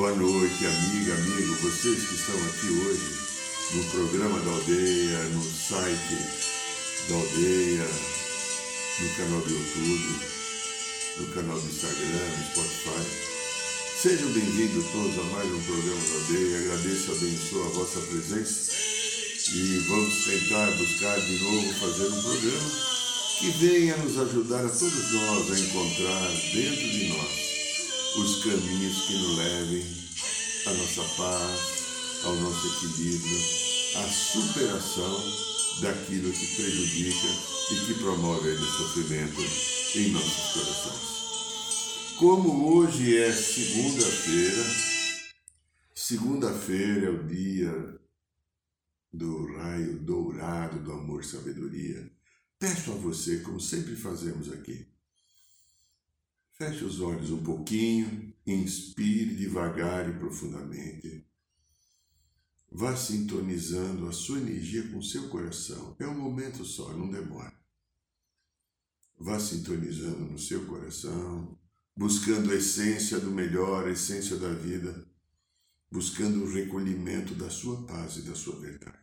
Boa noite, amiga, amigo, vocês que estão aqui hoje no programa da aldeia, no site da aldeia, no canal do YouTube, no canal do Instagram, no Spotify. Sejam bem-vindos todos a mais um programa da aldeia. Agradeço e abençoo a vossa presença e vamos tentar buscar de novo fazer um programa que venha nos ajudar a todos nós a encontrar dentro de nós os caminhos que nos levem à nossa paz, ao nosso equilíbrio, à superação daquilo que prejudica e que promove o sofrimento em nossos corações. Como hoje é segunda-feira, segunda-feira é o dia do raio dourado do amor e sabedoria. Peço a você, como sempre fazemos aqui, Feche os olhos um pouquinho, inspire devagar e profundamente. Vá sintonizando a sua energia com o seu coração. É um momento só, não demora. Vá sintonizando no seu coração, buscando a essência do melhor, a essência da vida, buscando o recolhimento da sua paz e da sua verdade.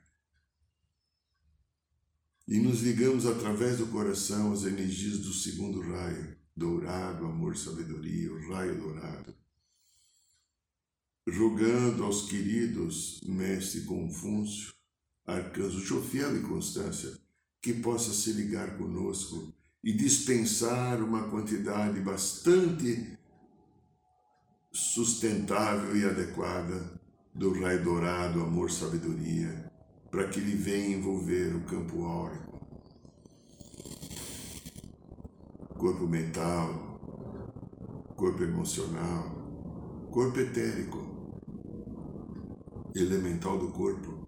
E nos ligamos através do coração às energias do segundo raio, dourado, amor, sabedoria, o raio dourado. Rogando aos queridos Mestre Confúcio, Arcanjo Jofiel e Constância, que possa se ligar conosco e dispensar uma quantidade bastante sustentável e adequada do raio dourado, amor, sabedoria, para que ele venha envolver o campo áureo corpo mental, corpo emocional, corpo etérico, elemental do corpo,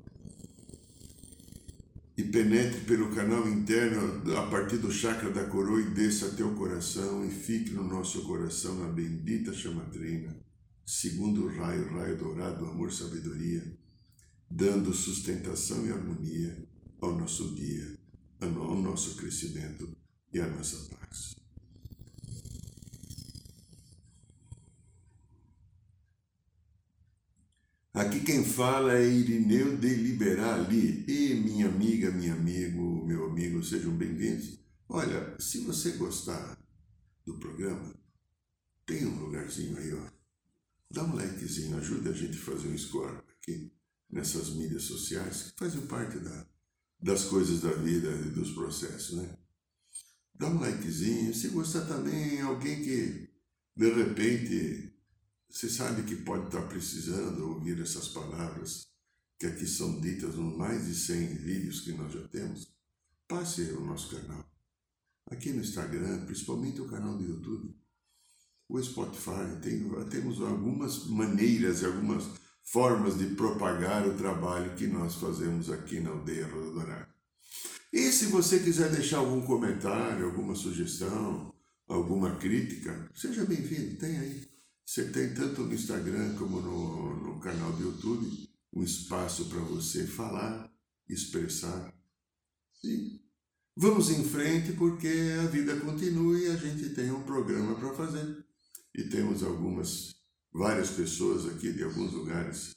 e penetre pelo canal interno a partir do chakra da coroa e desça até o coração e fique no nosso coração na bendita chamatrina, segundo o raio, raio dourado, amor, sabedoria, dando sustentação e harmonia ao nosso dia, ao nosso crescimento e à nossa paz. Aqui quem fala é Irineu de Liberali. E minha amiga, minha amigo, meu amigo, sejam bem-vindos. Olha, se você gostar do programa, tem um lugarzinho aí, ó. Dá um likezinho, ajuda a gente a fazer um score aqui nessas mídias sociais que fazem parte da, das coisas da vida e dos processos, né? Dá um likezinho. Se gostar também, alguém que de repente você sabe que pode estar precisando ouvir essas palavras que aqui são ditas nos mais de 100 vídeos que nós já temos? Passe o nosso canal. Aqui no Instagram, principalmente o canal do YouTube. O Spotify, tem, temos algumas maneiras e algumas formas de propagar o trabalho que nós fazemos aqui na Aldeia Roda E se você quiser deixar algum comentário, alguma sugestão, alguma crítica, seja bem-vindo, tem aí. Você tem tanto no Instagram como no, no canal do YouTube um espaço para você falar, expressar. E vamos em frente porque a vida continua e a gente tem um programa para fazer. E temos algumas, várias pessoas aqui de alguns lugares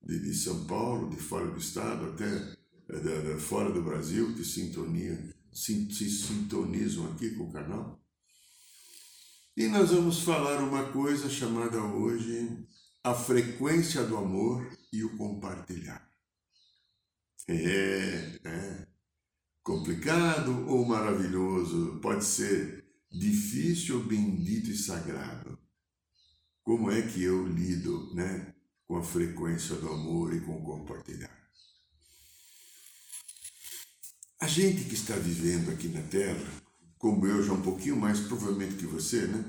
de, de São Paulo, de fora do estado, até de fora do Brasil, que sintonia, se, se sintonizam aqui com o canal. E nós vamos falar uma coisa chamada hoje a frequência do amor e o compartilhar. É, é. Complicado ou maravilhoso? Pode ser difícil, bendito e sagrado. Como é que eu lido, né, com a frequência do amor e com o compartilhar? gente que está vivendo aqui na Terra, como eu já um pouquinho mais provavelmente que você, né?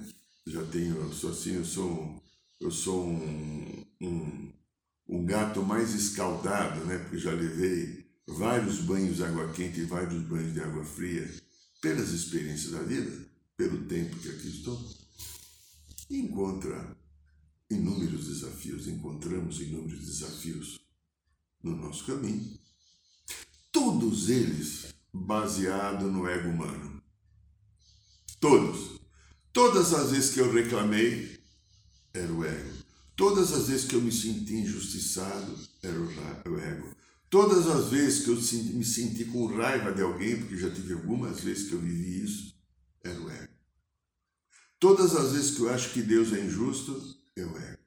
Já tenho, eu sou assim, eu sou, eu sou um, um, um gato mais escaldado, né? Porque já levei vários banhos de água quente e vários banhos de água fria pelas experiências da vida, pelo tempo que aqui estou. Encontra inúmeros desafios, encontramos inúmeros desafios no nosso caminho. Todos eles baseados no ego humano. Todos. Todas as vezes que eu reclamei, era o ego. Todas as vezes que eu me senti injustiçado, era o ego. Todas as vezes que eu me senti com raiva de alguém, porque já tive algumas vezes que eu vivi isso, era o ego. Todas as vezes que eu acho que Deus é injusto, é o ego.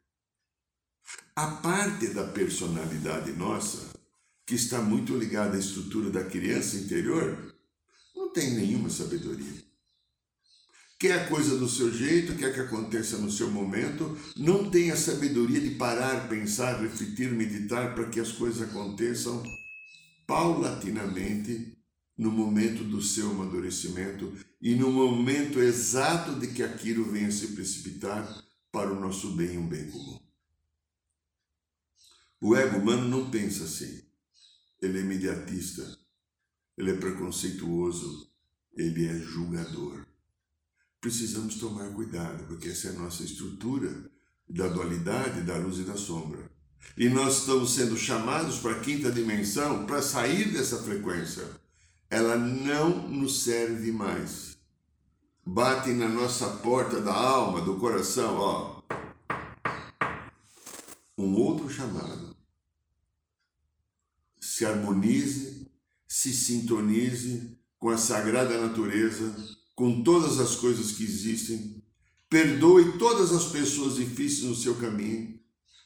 A parte da personalidade nossa, que está muito ligada à estrutura da criança interior, não tem nenhuma sabedoria. Quer a coisa do seu jeito, quer que aconteça no seu momento, não tem a sabedoria de parar, pensar, refletir, meditar para que as coisas aconteçam paulatinamente no momento do seu amadurecimento e no momento exato de que aquilo venha se precipitar para o nosso bem e um bem comum. O ego humano não pensa assim. Ele é imediatista, ele é preconceituoso, ele é julgador precisamos tomar cuidado, porque essa é a nossa estrutura da dualidade, da luz e da sombra. E nós estamos sendo chamados para a quinta dimensão para sair dessa frequência. Ela não nos serve mais. Bate na nossa porta da alma, do coração, ó. Um outro chamado. Se harmonize, se sintonize com a sagrada natureza com todas as coisas que existem, perdoe todas as pessoas difíceis no seu caminho,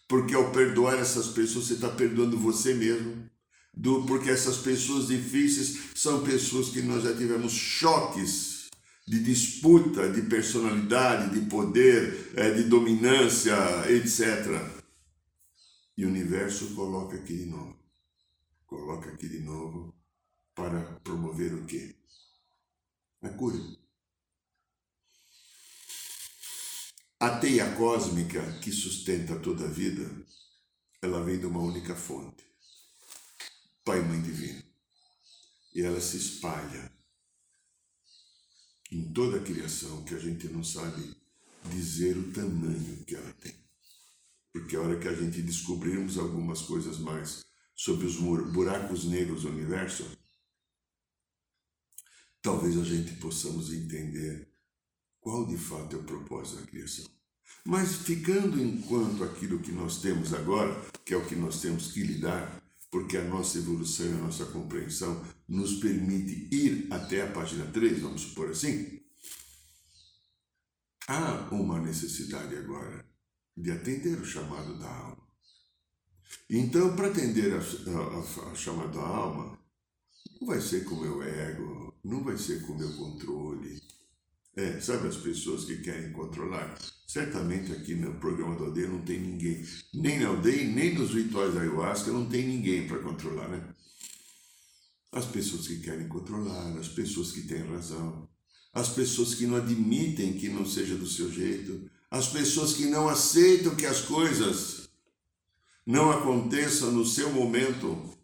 porque ao perdoar essas pessoas, você está perdoando você mesmo, do, porque essas pessoas difíceis são pessoas que nós já tivemos choques de disputa, de personalidade, de poder, é, de dominância, etc. E o universo coloca aqui de novo. Coloca aqui de novo para promover o quê? A cura. A teia cósmica que sustenta toda a vida, ela vem de uma única fonte, Pai e Mãe Divino. E ela se espalha em toda a criação que a gente não sabe dizer o tamanho que ela tem. Porque a hora que a gente descobrirmos algumas coisas mais sobre os buracos negros do universo, talvez a gente possamos entender qual de fato é o propósito da criação. Mas ficando enquanto aquilo que nós temos agora, que é o que nós temos que lidar, porque a nossa evolução e a nossa compreensão nos permite ir até a página 3, vamos supor assim, há uma necessidade agora de atender o chamado da alma. Então, para atender a, chamado da alma, não vai ser com o meu ego, não vai ser com o meu controle, é, sabe as pessoas que querem controlar? Certamente aqui no programa da aldeia não tem ninguém. Nem na aldeia, nem nos rituais da ayahuasca não tem ninguém para controlar, né? As pessoas que querem controlar, as pessoas que têm razão, as pessoas que não admitem que não seja do seu jeito, as pessoas que não aceitam que as coisas não aconteçam no seu momento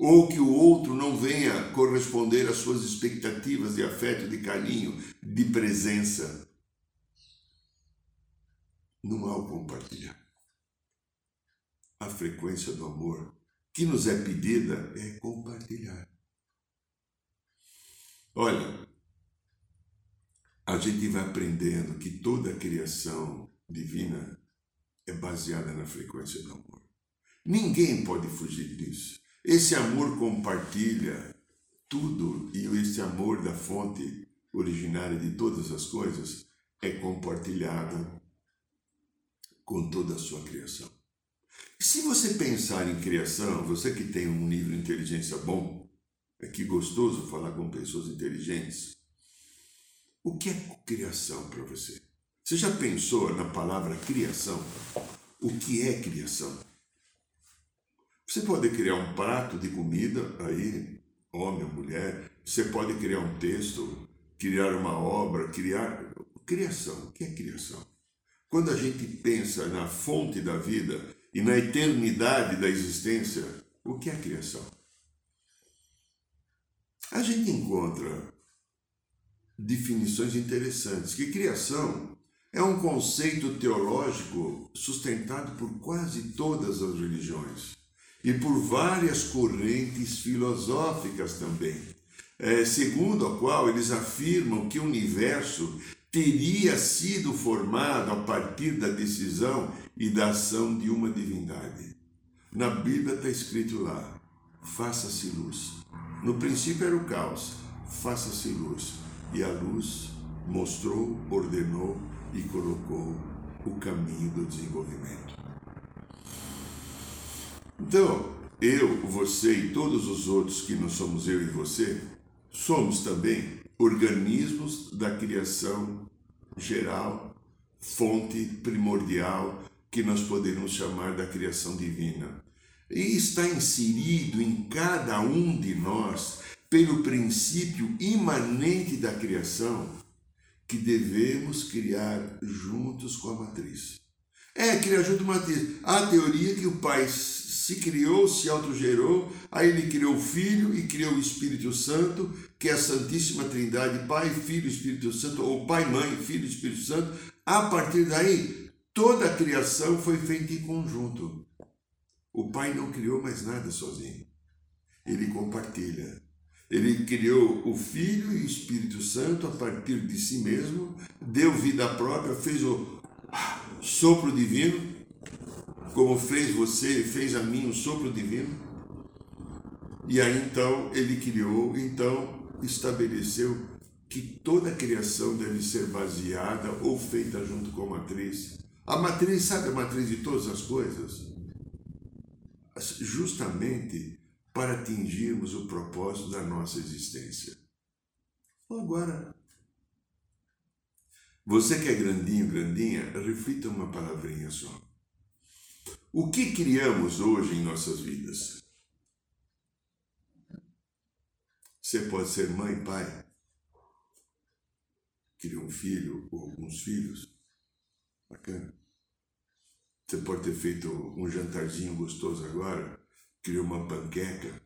ou que o outro não venha corresponder às suas expectativas de afeto, de carinho, de presença. Não há o compartilhar. A frequência do amor que nos é pedida é compartilhar. Olha, a gente vai aprendendo que toda a criação divina é baseada na frequência do amor. Ninguém pode fugir disso. Esse amor compartilha tudo e esse amor da fonte originária de todas as coisas é compartilhado com toda a sua criação. Se você pensar em criação, você que tem um nível de inteligência bom, é que gostoso falar com pessoas inteligentes. O que é criação para você? Você já pensou na palavra criação? O que é criação? Você pode criar um prato de comida, aí, homem ou mulher, Você pode criar um texto, criar uma obra, criar. Criação. O que é criação? Quando a gente pensa na fonte da vida e na eternidade da existência, o que é criação? A gente encontra definições interessantes que criação é um conceito teológico sustentado por quase todas as religiões e por várias correntes filosóficas também, é, segundo a qual eles afirmam que o universo teria sido formado a partir da decisão e da ação de uma divindade. Na Bíblia está escrito lá: faça-se luz. No princípio era o caos, faça-se luz. E a luz mostrou, ordenou e colocou o caminho do desenvolvimento. Então, eu, você e todos os outros que não somos eu e você, somos também organismos da criação geral, fonte primordial que nós poderíamos chamar da criação divina. E está inserido em cada um de nós pelo princípio imanente da criação que devemos criar juntos com a matriz. É, criar junto com a matriz. A teoria que o Pai se criou, se autogerou, aí ele criou o Filho e criou o Espírito Santo, que é a Santíssima Trindade, Pai, Filho e Espírito Santo, ou Pai, Mãe, Filho e Espírito Santo. A partir daí, toda a criação foi feita em conjunto. O Pai não criou mais nada sozinho. Ele compartilha. Ele criou o Filho e o Espírito Santo a partir de si mesmo, deu vida própria, fez o sopro divino, como fez você, fez a mim o sopro divino. E aí então ele criou, então estabeleceu que toda criação deve ser baseada ou feita junto com a matriz. A matriz, sabe a matriz de todas as coisas? Justamente para atingirmos o propósito da nossa existência. Agora, você que é grandinho, grandinha, reflita uma palavrinha só. O que criamos hoje em nossas vidas? Você pode ser mãe, pai, criou um filho ou alguns filhos. Bacana. Você pode ter feito um jantarzinho gostoso agora criou uma panqueca,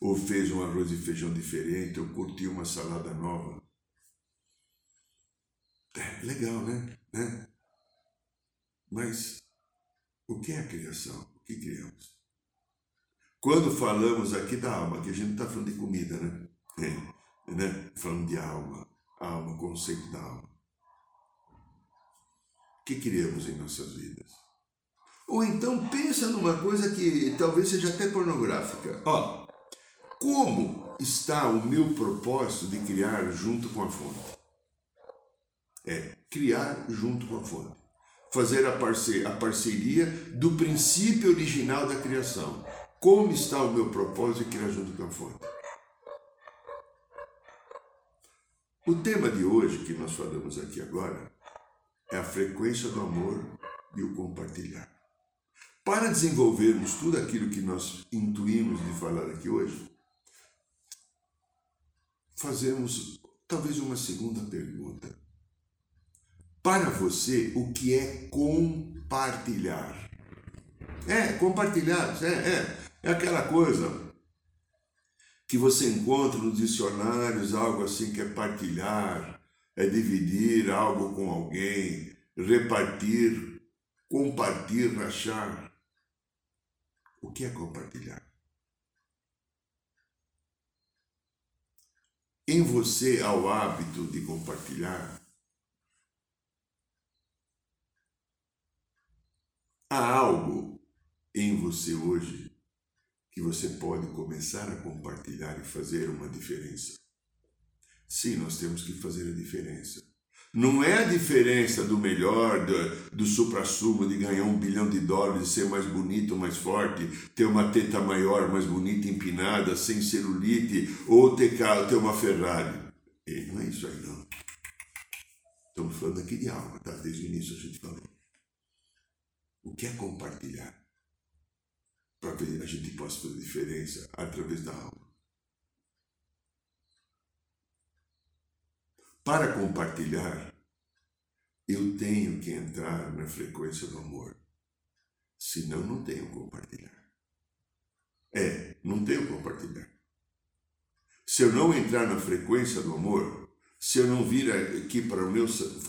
ou fez um arroz e feijão diferente, ou curtiu uma salada nova. É legal, né? né? Mas o que é a criação? O que criamos? Quando falamos aqui da alma, que a gente está falando de comida, né? É, né? Falando de alma, alma, conceito da alma. O que criamos em nossas vidas? Ou então pensa numa coisa que talvez seja até pornográfica. Ó, como está o meu propósito de criar junto com a fonte? É criar junto com a fonte. Fazer a, a parceria do princípio original da criação. Como está o meu propósito de criar junto com a fonte? O tema de hoje que nós falamos aqui agora é a frequência do amor e o compartilhar. Para desenvolvermos tudo aquilo que nós intuímos de falar aqui hoje, fazemos talvez uma segunda pergunta. Para você, o que é compartilhar? É, compartilhar, é, é, é aquela coisa que você encontra nos dicionários, algo assim que é partilhar, é dividir algo com alguém, repartir, compartilhar, rachar. O que é compartilhar? Em você há o hábito de compartilhar? Há algo em você hoje que você pode começar a compartilhar e fazer uma diferença? Sim, nós temos que fazer a diferença. Não é a diferença do melhor, do, do supra-sumo, de ganhar um bilhão de dólares, ser mais bonito, mais forte, ter uma teta maior, mais bonita, empinada, sem celulite, ou ter, ter uma Ferrari. E não é isso aí, não. Estamos falando aqui de alma, tá? Desde o início a gente falou. O que é compartilhar? Para que a gente possa fazer diferença através da alma. para compartilhar, eu tenho que entrar na frequência do amor. Senão, não tenho compartilhar. É, não tenho compartilhar. Se eu não entrar na frequência do amor, se eu não vir aqui para o meu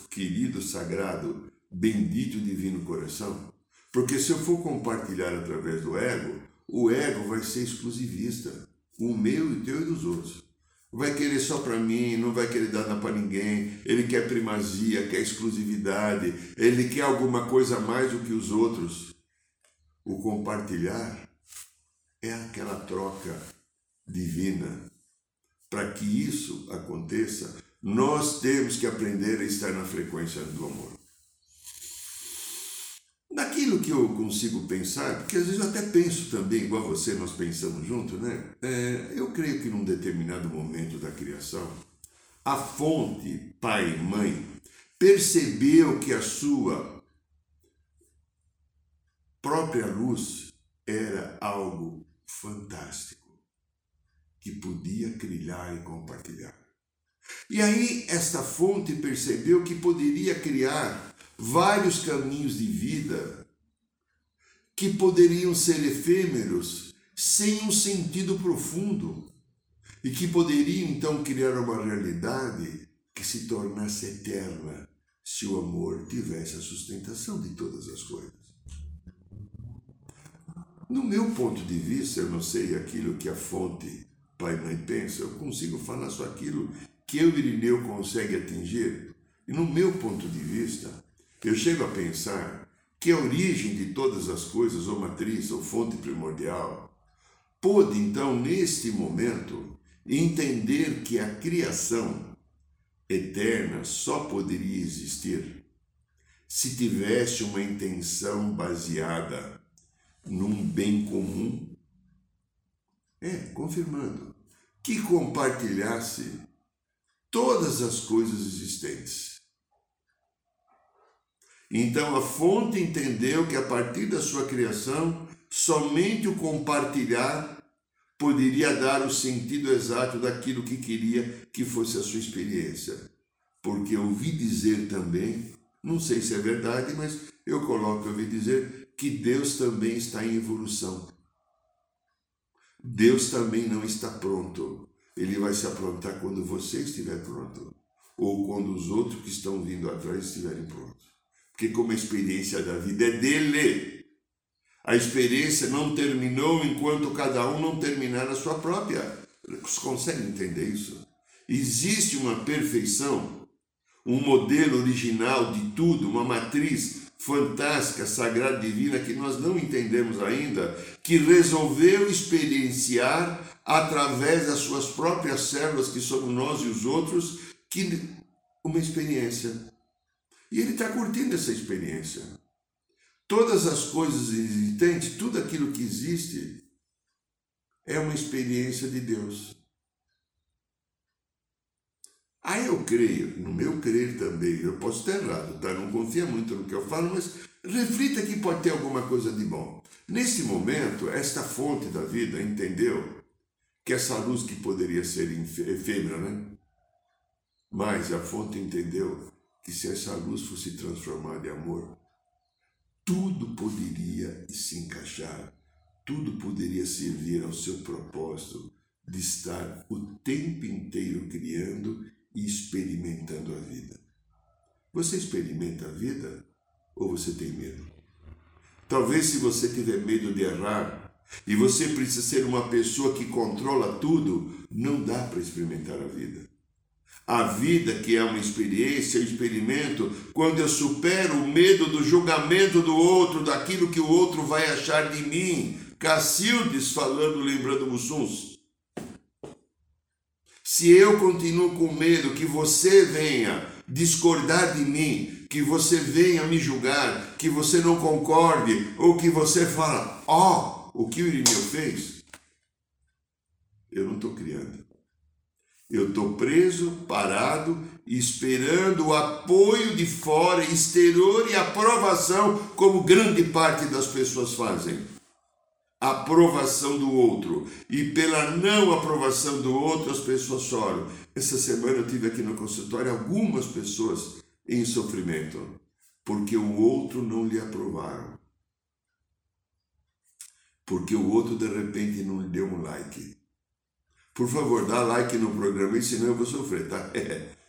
querido, sagrado, bendito divino coração, porque se eu for compartilhar através do ego, o ego vai ser exclusivista, o meu e o teu e dos outros. Vai querer só para mim, não vai querer dar nada para ninguém. Ele quer primazia, quer exclusividade, ele quer alguma coisa a mais do que os outros. O compartilhar é aquela troca divina. Para que isso aconteça, nós temos que aprender a estar na frequência do amor. Naquilo que eu consigo pensar, porque às vezes eu até penso também, igual você, nós pensamos junto, né? É, eu creio que num determinado momento da criação, a fonte, pai e mãe, percebeu que a sua própria luz era algo fantástico, que podia criar e compartilhar. E aí esta fonte percebeu que poderia criar vários caminhos de vida que poderiam ser efêmeros, sem um sentido profundo, e que poderiam então criar uma realidade que se tornasse eterna se o amor tivesse a sustentação de todas as coisas. No meu ponto de vista, eu não sei aquilo que a fonte pai e mãe pensa, eu consigo falar só aquilo que eu, Irineu, consegue atingir. E no meu ponto de vista, eu chego a pensar que a origem de todas as coisas, ou matriz, ou fonte primordial, pôde então, neste momento, entender que a criação eterna só poderia existir se tivesse uma intenção baseada num bem comum. É, confirmando, que compartilhasse todas as coisas existentes. Então a fonte entendeu que a partir da sua criação, somente o compartilhar poderia dar o sentido exato daquilo que queria que fosse a sua experiência. Porque ouvi dizer também, não sei se é verdade, mas eu coloco, ouvi dizer que Deus também está em evolução. Deus também não está pronto. Ele vai se aprontar quando você estiver pronto, ou quando os outros que estão vindo atrás estiverem prontos. Porque como experiência da vida é dele, a experiência não terminou enquanto cada um não terminar a sua própria. Você consegue entender isso? Existe uma perfeição, um modelo original de tudo, uma matriz fantástica, sagrada, divina, que nós não entendemos ainda, que resolveu experienciar através das suas próprias células, que somos nós e os outros, que uma experiência e ele está curtindo essa experiência. Todas as coisas existentes, tudo aquilo que existe, é uma experiência de Deus. Aí eu creio, no meu crer também, eu posso estar errado, tá? Não confia muito no que eu falo, mas reflita que pode ter alguma coisa de bom. Nesse momento, esta fonte da vida entendeu que essa luz que poderia ser efêmera, né? Mas a fonte entendeu que se essa luz fosse transformada em amor, tudo poderia se encaixar, tudo poderia servir ao seu propósito de estar o tempo inteiro criando e experimentando a vida. Você experimenta a vida ou você tem medo? Talvez se você tiver medo de errar e você precisa ser uma pessoa que controla tudo, não dá para experimentar a vida. A vida, que é uma experiência, um experimento, quando eu supero o medo do julgamento do outro, daquilo que o outro vai achar de mim. Cacildes falando, lembrando Mussuns. Se eu continuo com medo que você venha discordar de mim, que você venha me julgar, que você não concorde, ou que você fala, ó, oh, o que o Irineu fez, eu não estou criando. Eu estou preso, parado, esperando o apoio de fora, exterior e aprovação, como grande parte das pessoas fazem. aprovação do outro. E pela não aprovação do outro, as pessoas choram. Essa semana eu tive aqui no consultório algumas pessoas em sofrimento, porque o outro não lhe aprovaram. Porque o outro de repente não lhe deu um like. Por favor, dá like no programa, senão eu vou sofrer, tá? É.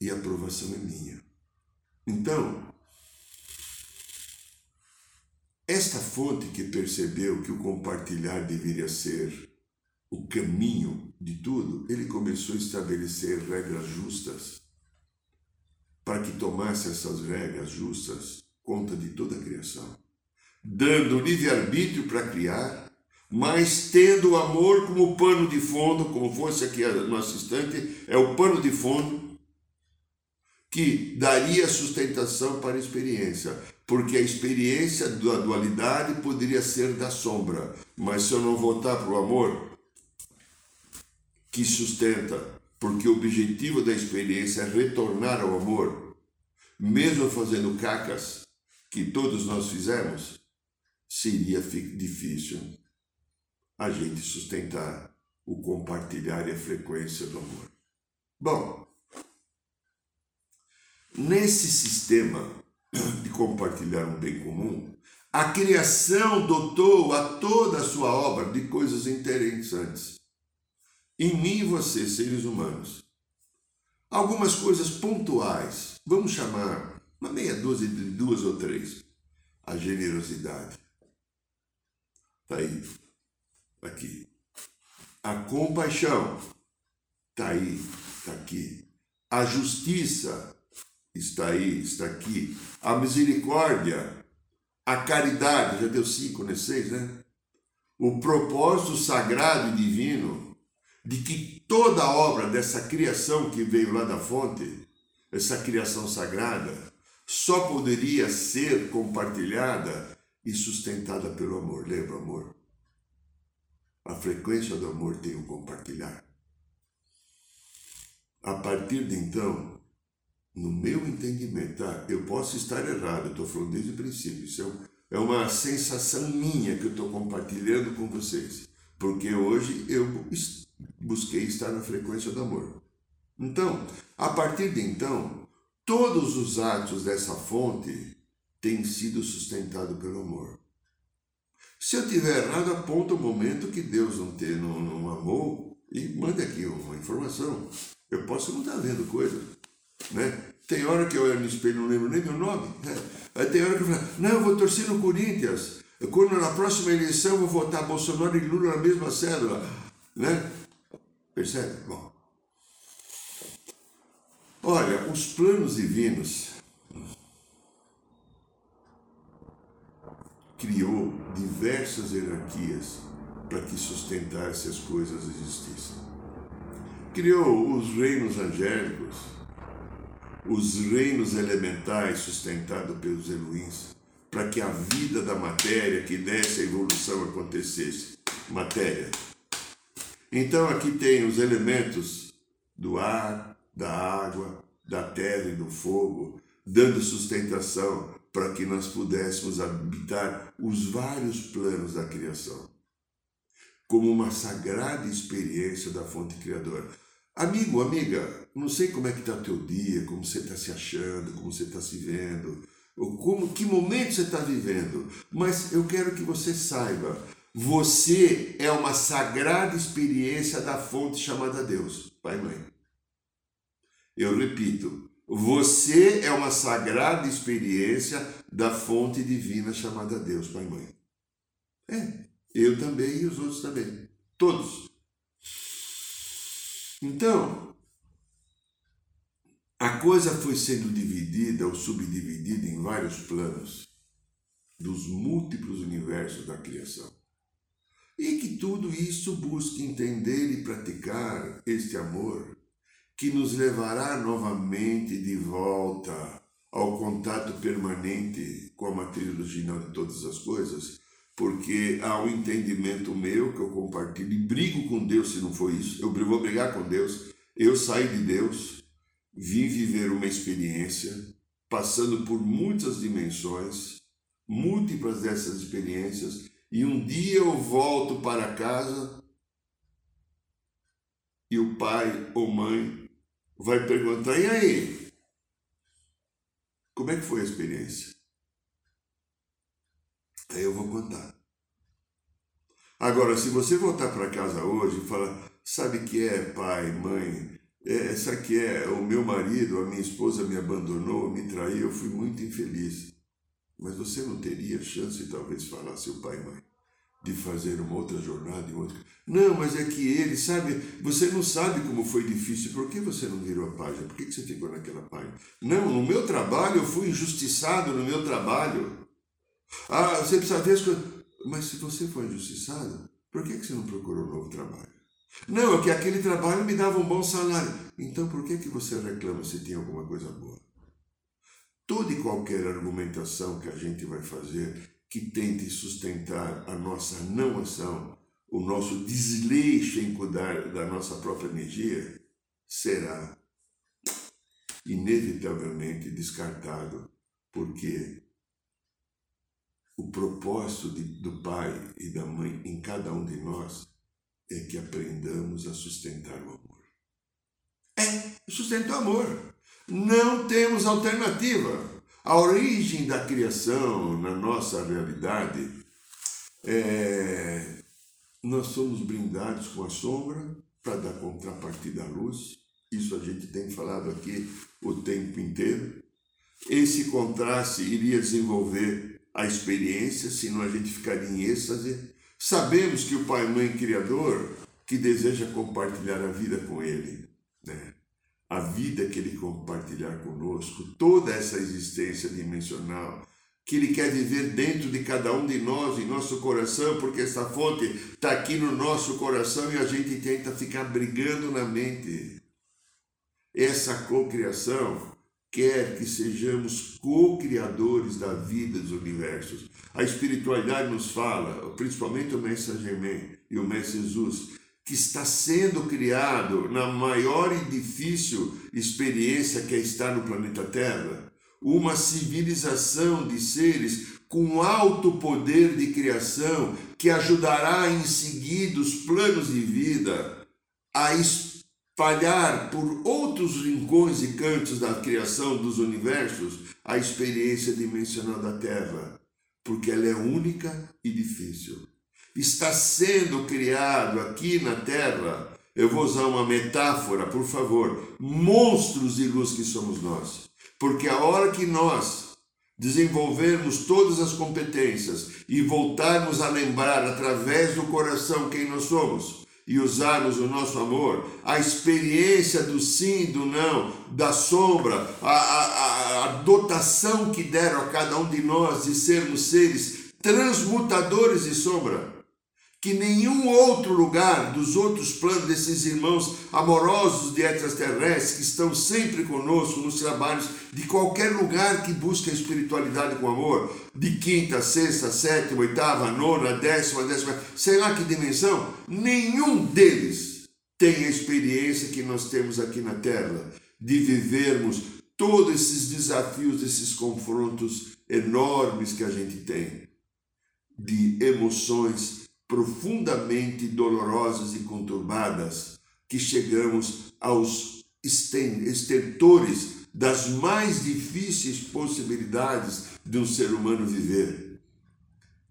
E a aprovação é minha. Então, esta fonte que percebeu que o compartilhar deveria ser o caminho de tudo, ele começou a estabelecer regras justas para que tomasse essas regras justas conta de toda a criação, dando livre-arbítrio para criar, mas tendo o amor como pano de fundo, como fosse aqui no assistente, é o pano de fundo que daria sustentação para a experiência, porque a experiência da dualidade poderia ser da sombra, mas se eu não voltar para o amor, que sustenta, porque o objetivo da experiência é retornar ao amor, mesmo fazendo cacas, que todos nós fizemos, seria difícil a gente sustentar o compartilhar e a frequência do amor. Bom, nesse sistema de compartilhar um bem comum, a criação dotou a toda a sua obra de coisas interessantes em mim e você, seres humanos. Algumas coisas pontuais, vamos chamar uma meia dúzia de duas ou três. A generosidade. Está aí, aqui. A compaixão. Está aí, está aqui. A justiça está aí, está aqui. A misericórdia, a caridade, já deu cinco, né? Seis, né? O propósito sagrado e divino de que toda a obra dessa criação que veio lá da fonte, essa criação sagrada, só poderia ser compartilhada e sustentada pelo amor. Lembra, amor? A frequência do amor tem o compartilhar. A partir de então, no meu entendimento, tá? eu posso estar errado, estou falando desde o princípio, isso é, é uma sensação minha que eu estou compartilhando com vocês, porque hoje eu busquei estar na frequência do amor. Então, a partir de então, todos os atos dessa fonte têm sido sustentados pelo amor. Se eu tiver errado, aponta o momento que Deus não, ter, não, não amou e manda aqui uma informação. Eu posso não estar vendo coisa. Né? Tem hora que eu olho no espelho e não lembro nem meu nome. Né? Aí tem hora que eu falo, não, eu vou torcer no Corinthians. Quando na próxima eleição eu vou votar Bolsonaro e Lula na mesma célula. Né? Percebe? Bom. Olha, os planos divinos criou diversas hierarquias para que sustentasse as coisas existissem. Criou os reinos angélicos, os reinos elementais sustentados pelos Elohims, para que a vida da matéria que desse a evolução acontecesse. Matéria, então aqui tem os elementos do ar, da água, da terra e do fogo, dando sustentação para que nós pudéssemos habitar os vários planos da criação, como uma sagrada experiência da fonte criadora. Amigo, amiga, não sei como é que está teu dia, como você está se achando, como você está se vendo, ou como, que momento você está vivendo, mas eu quero que você saiba, você é uma sagrada experiência da fonte chamada Deus, Pai e Mãe. Eu repito, você é uma sagrada experiência da fonte divina chamada Deus, Pai e Mãe. É, eu também e os outros também. Todos. Então, a coisa foi sendo dividida ou subdividida em vários planos dos múltiplos universos da criação e que tudo isso busque entender e praticar este amor que nos levará novamente de volta ao contato permanente com a matriz original de todas as coisas, porque há um entendimento meu que eu compartilho e brigo com Deus se não for isso. Eu vou brigar com Deus. Eu saí de Deus, vim viver uma experiência, passando por muitas dimensões, múltiplas dessas experiências e um dia eu volto para casa e o pai ou mãe vai perguntar: e aí? Como é que foi a experiência? Aí eu vou contar. Agora, se você voltar para casa hoje e falar, sabe que é, pai, mãe, é, sabe que é, o meu marido, a minha esposa me abandonou, me traiu, eu fui muito infeliz. Mas você não teria chance, talvez, de falar, seu pai e mãe, de fazer uma outra jornada em outra. Não, mas é que ele, sabe, você não sabe como foi difícil, por que você não virou a página? Por que você ficou naquela página? Não, no meu trabalho eu fui injustiçado no meu trabalho. Ah, você precisa ver as coisas. Mas se você foi injustiçado, por que você não procurou um novo trabalho? Não, é que aquele trabalho me dava um bom salário. Então por que, que você reclama se tem alguma coisa boa? Toda e qualquer argumentação que a gente vai fazer que tente sustentar a nossa não ação, o nosso desleixo em cuidar da nossa própria energia, será inevitavelmente descartado, porque o propósito de, do pai e da mãe em cada um de nós é que aprendamos a sustentar o amor. É, sustentar o amor. Não temos alternativa. A origem da criação na nossa realidade é. Nós somos brindados com a sombra para dar contrapartida à luz. Isso a gente tem falado aqui o tempo inteiro. Esse contraste iria desenvolver a experiência, senão a gente ficaria em êxtase. Sabemos que o Pai Mãe Criador, que deseja compartilhar a vida com Ele, né? A vida que Ele compartilhar conosco, toda essa existência dimensional, que Ele quer viver dentro de cada um de nós, em nosso coração, porque essa fonte está aqui no nosso coração e a gente tenta ficar brigando na mente. Essa cocriação quer que sejamos co-criadores da vida dos universos. A espiritualidade nos fala, principalmente o Mestre Germain e o Mestre Jesus, que está sendo criado na maior e difícil experiência que é estar no planeta Terra, uma civilização de seres com alto poder de criação que ajudará em seguida os planos de vida a espalhar por outros rincões e cantos da criação dos universos a experiência dimensional da Terra, porque ela é única e difícil está sendo criado aqui na Terra, eu vou usar uma metáfora, por favor, monstros de luz que somos nós. Porque a hora que nós desenvolvermos todas as competências e voltarmos a lembrar através do coração quem nós somos e usarmos o nosso amor, a experiência do sim, do não, da sombra, a, a, a dotação que deram a cada um de nós de sermos seres transmutadores de sombra que nenhum outro lugar dos outros planos desses irmãos amorosos de extraterrestres que estão sempre conosco nos trabalhos de qualquer lugar que busque a espiritualidade com amor, de quinta, sexta, sétima, oitava, nona, décima, décima, sei lá que dimensão, nenhum deles tem a experiência que nós temos aqui na Terra de vivermos todos esses desafios, esses confrontos enormes que a gente tem de emoções profundamente dolorosas e conturbadas, que chegamos aos estentores das mais difíceis possibilidades de um ser humano viver,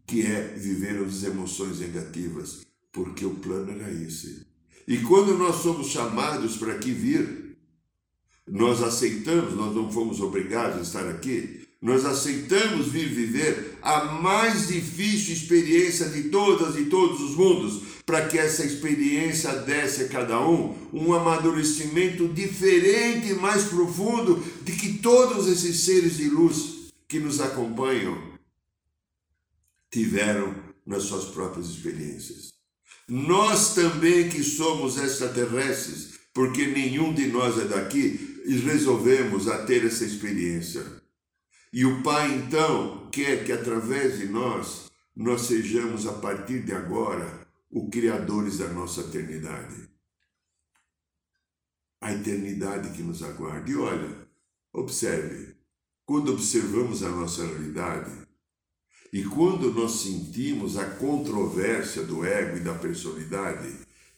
que é viver as emoções negativas, porque o plano era esse. E quando nós somos chamados para aqui vir, nós aceitamos, nós não fomos obrigados a estar aqui, nós aceitamos vir viver a mais difícil experiência de todas e todos os mundos, para que essa experiência desse a cada um um amadurecimento diferente e mais profundo de que todos esses seres de luz que nos acompanham tiveram nas suas próprias experiências. Nós também que somos extraterrestres, porque nenhum de nós é daqui, resolvemos a ter essa experiência. E o Pai, então, quer que através de nós, nós sejamos, a partir de agora, os criadores da nossa eternidade. A eternidade que nos aguarda. E olha, observe, quando observamos a nossa realidade, E quando nós sentimos a controvérsia do ego e da personalidade,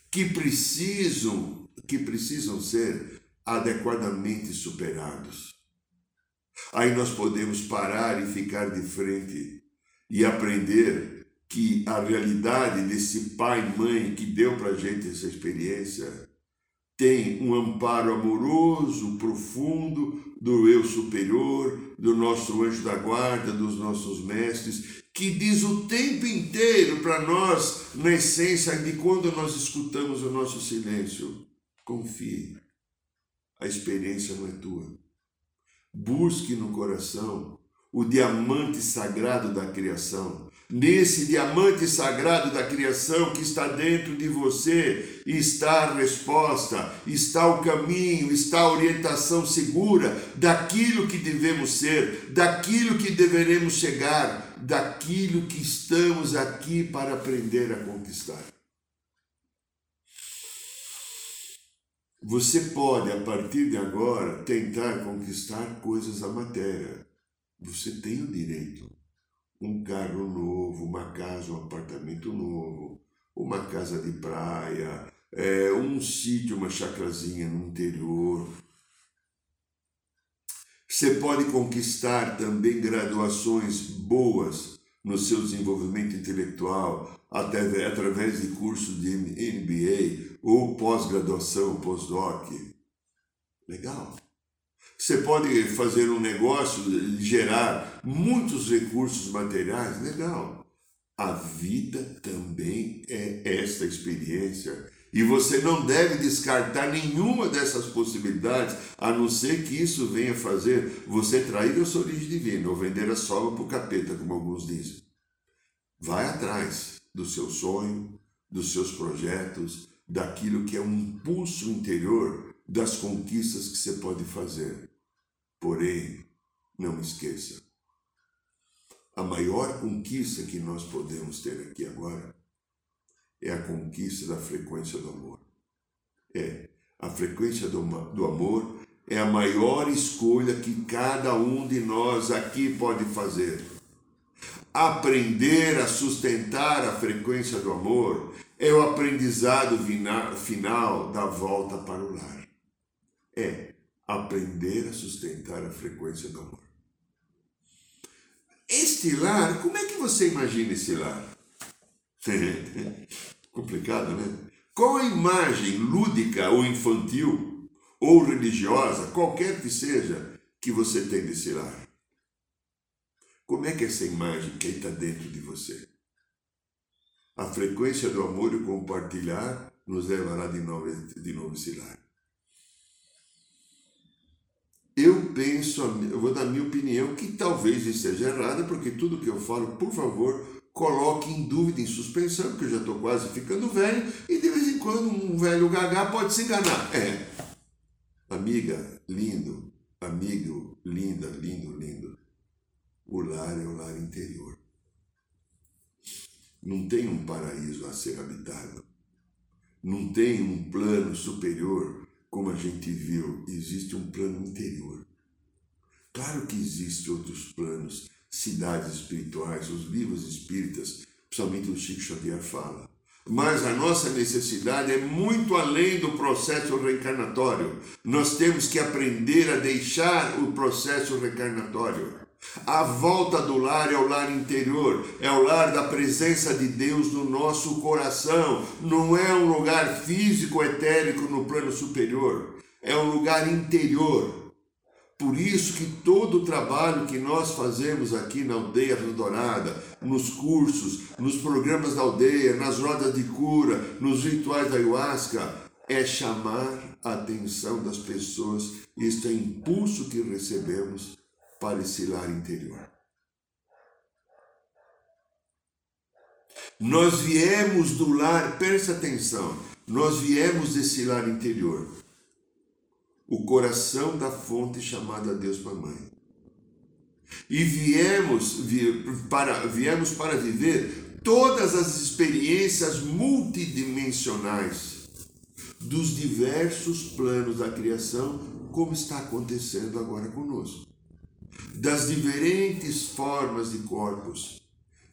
que precisam, que precisam ser adequadamente superados, aí nós podemos parar e ficar de frente e aprender que a realidade desse pai e mãe que deu para gente essa experiência tem um amparo amoroso, profundo do eu superior, do nosso anjo da guarda, dos nossos mestres, que diz o tempo inteiro para nós, na essência de quando nós escutamos o nosso silêncio: confie, a experiência não é tua. Busque no coração o diamante sagrado da criação. Nesse diamante sagrado da criação que está dentro de você, está a resposta, está o caminho, está a orientação segura daquilo que devemos ser, daquilo que deveremos chegar, daquilo que estamos aqui para aprender a conquistar. Você pode, a partir de agora, tentar conquistar coisas da matéria você tem o direito. Um carro novo, uma casa, um apartamento novo, uma casa de praia, é, um sítio, uma chacrazinha no interior. Você pode conquistar também graduações boas no seu desenvolvimento intelectual, até através de cursos de MBA ou pós-graduação, pós-doc. Legal. Você pode fazer um negócio, gerar muitos recursos materiais, legal. A vida também é esta experiência. E você não deve descartar nenhuma dessas possibilidades, a não ser que isso venha fazer você trair a sua origem divina ou vender a sola para o capeta, como alguns dizem. Vai atrás do seu sonho, dos seus projetos, daquilo que é um impulso interior das conquistas que você pode fazer. Porém, não esqueça, a maior conquista que nós podemos ter aqui agora é a conquista da frequência do amor. É, a frequência do, do amor é a maior escolha que cada um de nós aqui pode fazer. Aprender a sustentar a frequência do amor é o aprendizado final da volta para o lar. É aprender a sustentar a frequência do amor. Este lar, como é que você imagina esse lar? Complicado, né? Qual a imagem lúdica ou infantil ou religiosa, qualquer que seja, que você tem desse lar? Como é que é essa imagem que está dentro de você? A frequência do amor e compartilhar nos levará de novo, de novo esse lar. Eu penso, eu vou dar minha opinião, que talvez esteja errada, porque tudo que eu falo, por favor, coloque em dúvida, em suspensão, porque eu já estou quase ficando velho, e de vez em quando um velho gagá pode se enganar. É. Amiga, lindo, amigo, linda, lindo, lindo. O lar é o lar interior. Não tem um paraíso a ser habitado. Não tem um plano superior como a gente viu, existe um plano interior. Claro que existem outros planos, cidades espirituais, os livros espíritas, principalmente o Chico Xavier fala. Mas a nossa necessidade é muito além do processo reencarnatório. Nós temos que aprender a deixar o processo reencarnatório. A volta do lar é o lar interior, é o lar da presença de Deus no nosso coração. Não é um lugar físico, etérico no plano superior, é um lugar interior. Por isso que todo o trabalho que nós fazemos aqui na Aldeia Dourada, nos cursos, nos programas da aldeia, nas rodas de cura, nos rituais da ayahuasca, é chamar a atenção das pessoas. Este é impulso que recebemos para esse lar interior. Nós viemos do lar, presta atenção, nós viemos desse lar interior, o coração da fonte chamada Deus Mamãe. E viemos para, viemos para viver todas as experiências multidimensionais dos diversos planos da criação, como está acontecendo agora conosco das diferentes formas de corpos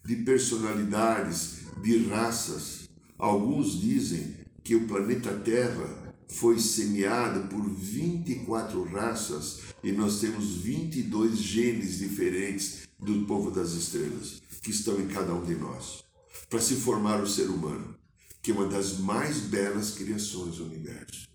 de personalidades, de raças. Alguns dizem que o planeta Terra foi semeado por 24 raças e nós temos 22 genes diferentes do povo das estrelas que estão em cada um de nós para se formar o ser humano, que é uma das mais belas criações do universo.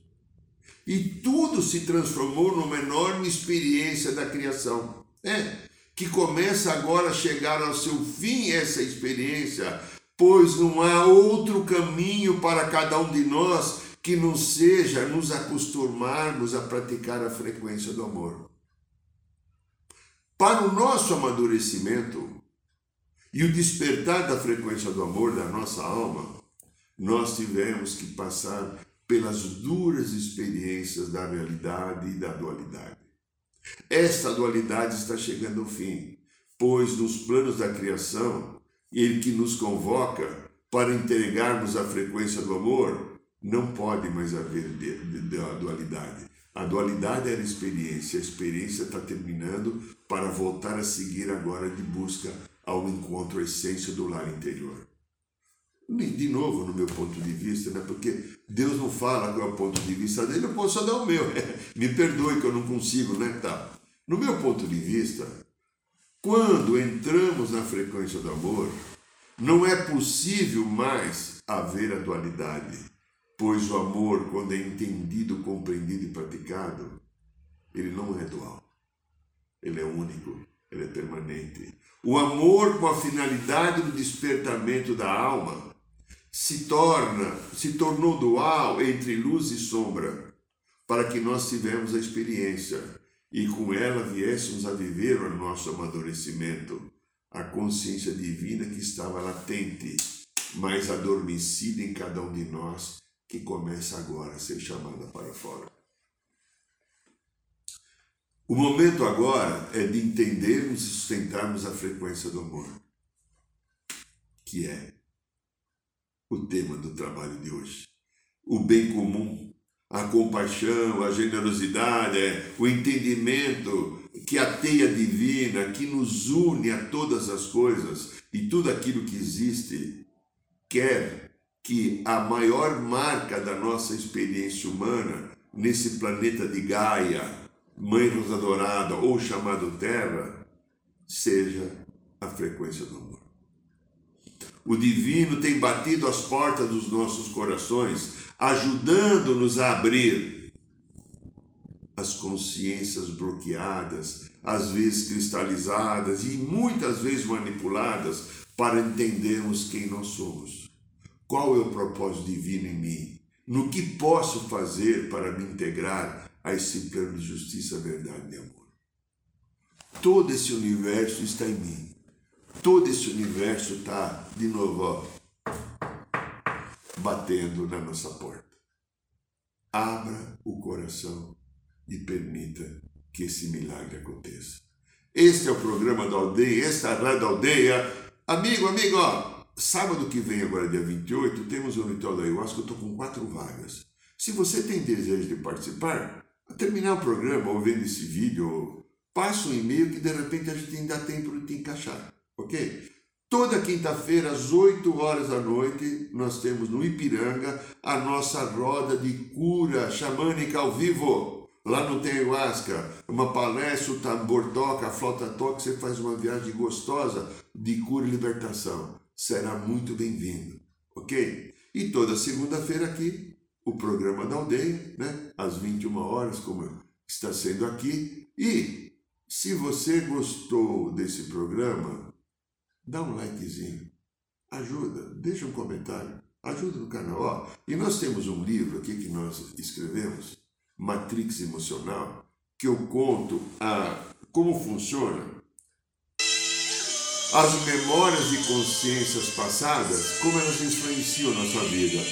E tudo se transformou numa enorme experiência da criação. É, que começa agora a chegar ao seu fim essa experiência, pois não há outro caminho para cada um de nós que não seja nos acostumarmos a praticar a frequência do amor. Para o nosso amadurecimento e o despertar da frequência do amor da nossa alma, nós tivemos que passar pelas duras experiências da realidade e da dualidade. Esta dualidade está chegando ao fim, pois nos planos da criação, ele que nos convoca para entregarmos a frequência do amor, não pode mais haver dualidade. A dualidade era experiência, a experiência está terminando para voltar a seguir agora de busca ao encontro, à essência do lar interior. De novo, no meu ponto de vista, né? porque Deus não fala qual é o ponto de vista dele, eu posso dar o meu. Me perdoe que eu não consigo, né? Tá. No meu ponto de vista, quando entramos na frequência do amor, não é possível mais haver a dualidade, pois o amor, quando é entendido, compreendido e praticado, ele não é dual. Ele é único, ele é permanente. O amor com a finalidade do despertamento da alma se torna, se tornou dual entre luz e sombra, para que nós tivemos a experiência e com ela viéssemos a viver o nosso amadurecimento, a consciência divina que estava latente, mas adormecida em cada um de nós, que começa agora a ser chamada para fora. O momento agora é de entendermos e sustentarmos a frequência do amor, que é o tema do trabalho de hoje. O bem comum, a compaixão, a generosidade, é, o entendimento que a teia divina que nos une a todas as coisas e tudo aquilo que existe quer que a maior marca da nossa experiência humana nesse planeta de Gaia, Mãe Rosa Dourada ou chamado Terra, seja a frequência do amor. O divino tem batido as portas dos nossos corações, ajudando-nos a abrir as consciências bloqueadas, às vezes cristalizadas e muitas vezes manipuladas para entendermos quem nós somos. Qual é o propósito divino em mim? No que posso fazer para me integrar a esse plano de justiça, verdade e amor? Todo esse universo está em mim todo esse universo está, de novo, ó, batendo na nossa porta. Abra o coração e permita que esse milagre aconteça. Este é o programa da aldeia, esta é a Rádio Aldeia. Amigo, amigo, ó, sábado que vem, agora dia 28, temos o ritual da ayahuasca, eu estou com quatro vagas. Se você tem desejo de participar, terminar o programa ou vendo esse vídeo, passe um e-mail que de repente a gente ainda tem de te encaixar ok? Toda quinta-feira, às 8 horas da noite, nós temos no Ipiranga a nossa roda de cura xamânica ao vivo. Lá no Tem Ayahuasca, uma palestra, o tambor toca, a flauta toca, você faz uma viagem gostosa de cura e libertação. Será muito bem-vindo, ok? E toda segunda-feira aqui, o programa da aldeia, né? Às 21 horas, como está sendo aqui. E se você gostou desse programa, dá um likezinho, ajuda, deixa um comentário, ajuda no canal. Ó, e nós temos um livro aqui que nós escrevemos, Matrix Emocional, que eu conto a, como funciona as memórias e consciências passadas, como elas influenciam na sua vida.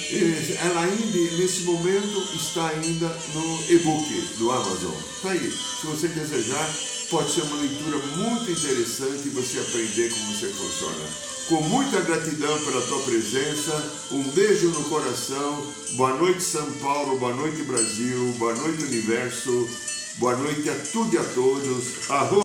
Ela ainda, nesse momento, está ainda no e-book do Amazon. Está aí. Se você desejar, pode ser uma leitura muito interessante e você aprender como você funciona. Com muita gratidão pela tua presença, um beijo no coração. Boa noite, São Paulo. Boa noite, Brasil. Boa noite, Universo. Boa noite a tudo e a todos. Arro